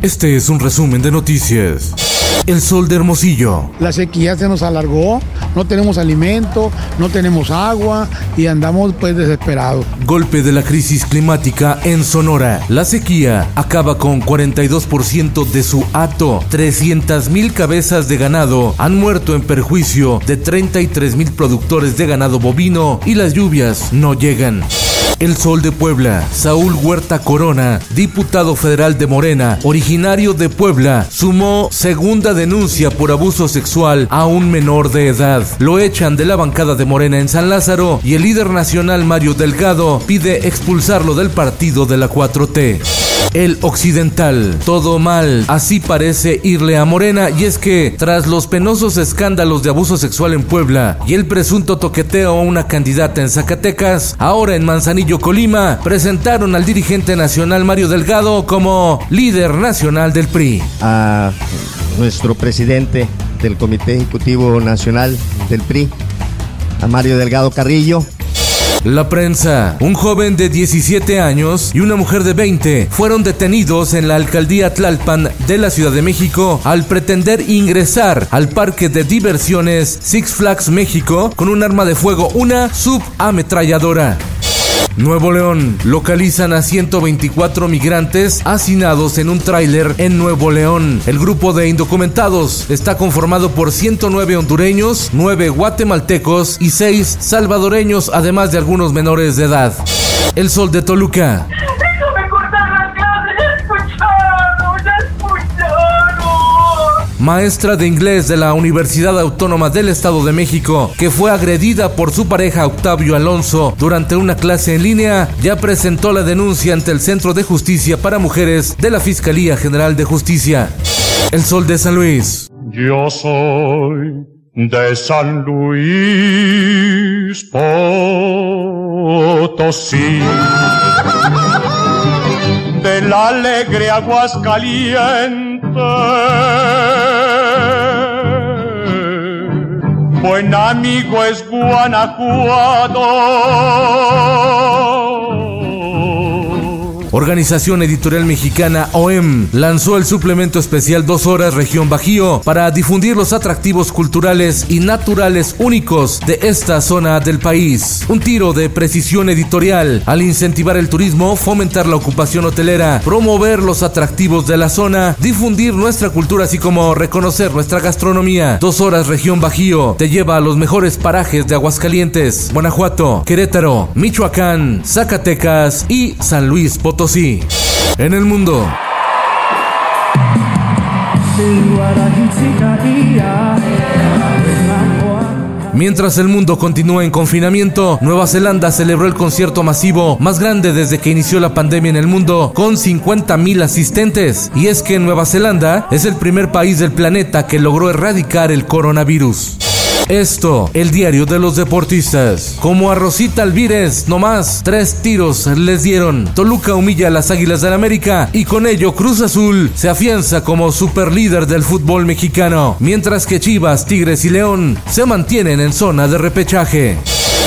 Este es un resumen de noticias. El sol de Hermosillo. La sequía se nos alargó, no tenemos alimento, no tenemos agua y andamos pues desesperados. Golpe de la crisis climática en Sonora. La sequía acaba con 42% de su hato. 300 mil cabezas de ganado han muerto en perjuicio de 33 mil productores de ganado bovino y las lluvias no llegan. El Sol de Puebla, Saúl Huerta Corona, diputado federal de Morena, originario de Puebla, sumó segunda denuncia por abuso sexual a un menor de edad. Lo echan de la bancada de Morena en San Lázaro y el líder nacional Mario Delgado pide expulsarlo del partido de la 4T. El Occidental, todo mal, así parece irle a Morena. Y es que tras los penosos escándalos de abuso sexual en Puebla y el presunto toqueteo a una candidata en Zacatecas, ahora en Manzanillo, Colima, presentaron al dirigente nacional Mario Delgado como líder nacional del PRI. A nuestro presidente del Comité Ejecutivo Nacional del PRI, a Mario Delgado Carrillo, la prensa. Un joven de 17 años y una mujer de 20 fueron detenidos en la alcaldía Tlalpan de la Ciudad de México al pretender ingresar al parque de diversiones Six Flags México con un arma de fuego, una subametralladora. Nuevo León. Localizan a 124 migrantes hacinados en un tráiler en Nuevo León. El grupo de indocumentados está conformado por 109 hondureños, 9 guatemaltecos y 6 salvadoreños, además de algunos menores de edad. El Sol de Toluca. Maestra de inglés de la Universidad Autónoma del Estado de México, que fue agredida por su pareja Octavio Alonso durante una clase en línea, ya presentó la denuncia ante el Centro de Justicia para Mujeres de la Fiscalía General de Justicia. El Sol de San Luis. Yo soy de San Luis Potosí del alegre Aguascalientes. Buen amigo es Guanajuato. Organización Editorial Mexicana OEM lanzó el suplemento especial Dos Horas Región Bajío para difundir los atractivos culturales y naturales únicos de esta zona del país. Un tiro de precisión editorial al incentivar el turismo, fomentar la ocupación hotelera, promover los atractivos de la zona, difundir nuestra cultura así como reconocer nuestra gastronomía. Dos Horas Región Bajío te lleva a los mejores parajes de Aguascalientes, Guanajuato, Querétaro, Michoacán, Zacatecas y San Luis Potosí. En el mundo. Mientras el mundo continúa en confinamiento, Nueva Zelanda celebró el concierto masivo más grande desde que inició la pandemia en el mundo, con 50.000 asistentes. Y es que Nueva Zelanda es el primer país del planeta que logró erradicar el coronavirus. Esto, el diario de los deportistas. Como a Rosita Alvírez, nomás tres tiros les dieron. Toluca humilla a las Águilas del América y con ello Cruz Azul se afianza como superlíder del fútbol mexicano, mientras que Chivas, Tigres y León se mantienen en zona de repechaje.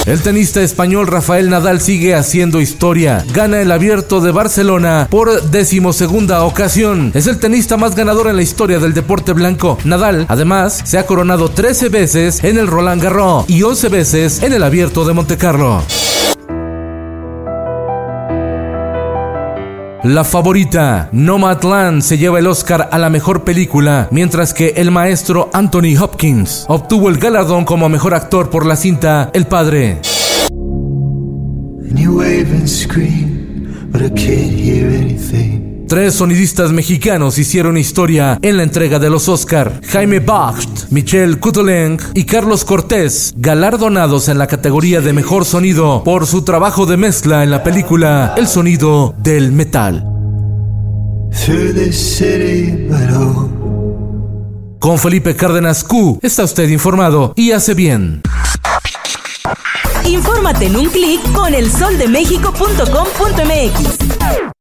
El tenista español Rafael Nadal sigue haciendo historia. Gana el abierto de Barcelona por decimosegunda ocasión. Es el tenista más ganador en la historia del deporte blanco. Nadal, además, se ha coronado 13 veces en el Roland Garros y 11 veces en el abierto de Montecarlo. La favorita, Nomadland, se lleva el Oscar a la mejor película, mientras que el maestro Anthony Hopkins obtuvo el galardón como mejor actor por la cinta El Padre. Tres sonidistas mexicanos hicieron historia en la entrega de los Oscar. Jaime Bacht, Michelle Kuteleng y Carlos Cortés, galardonados en la categoría de mejor sonido por su trabajo de mezcla en la película El sonido del metal. Con Felipe Cárdenas Q está usted informado y hace bien. Infórmate en un clic con elsoldemexico.com.mx.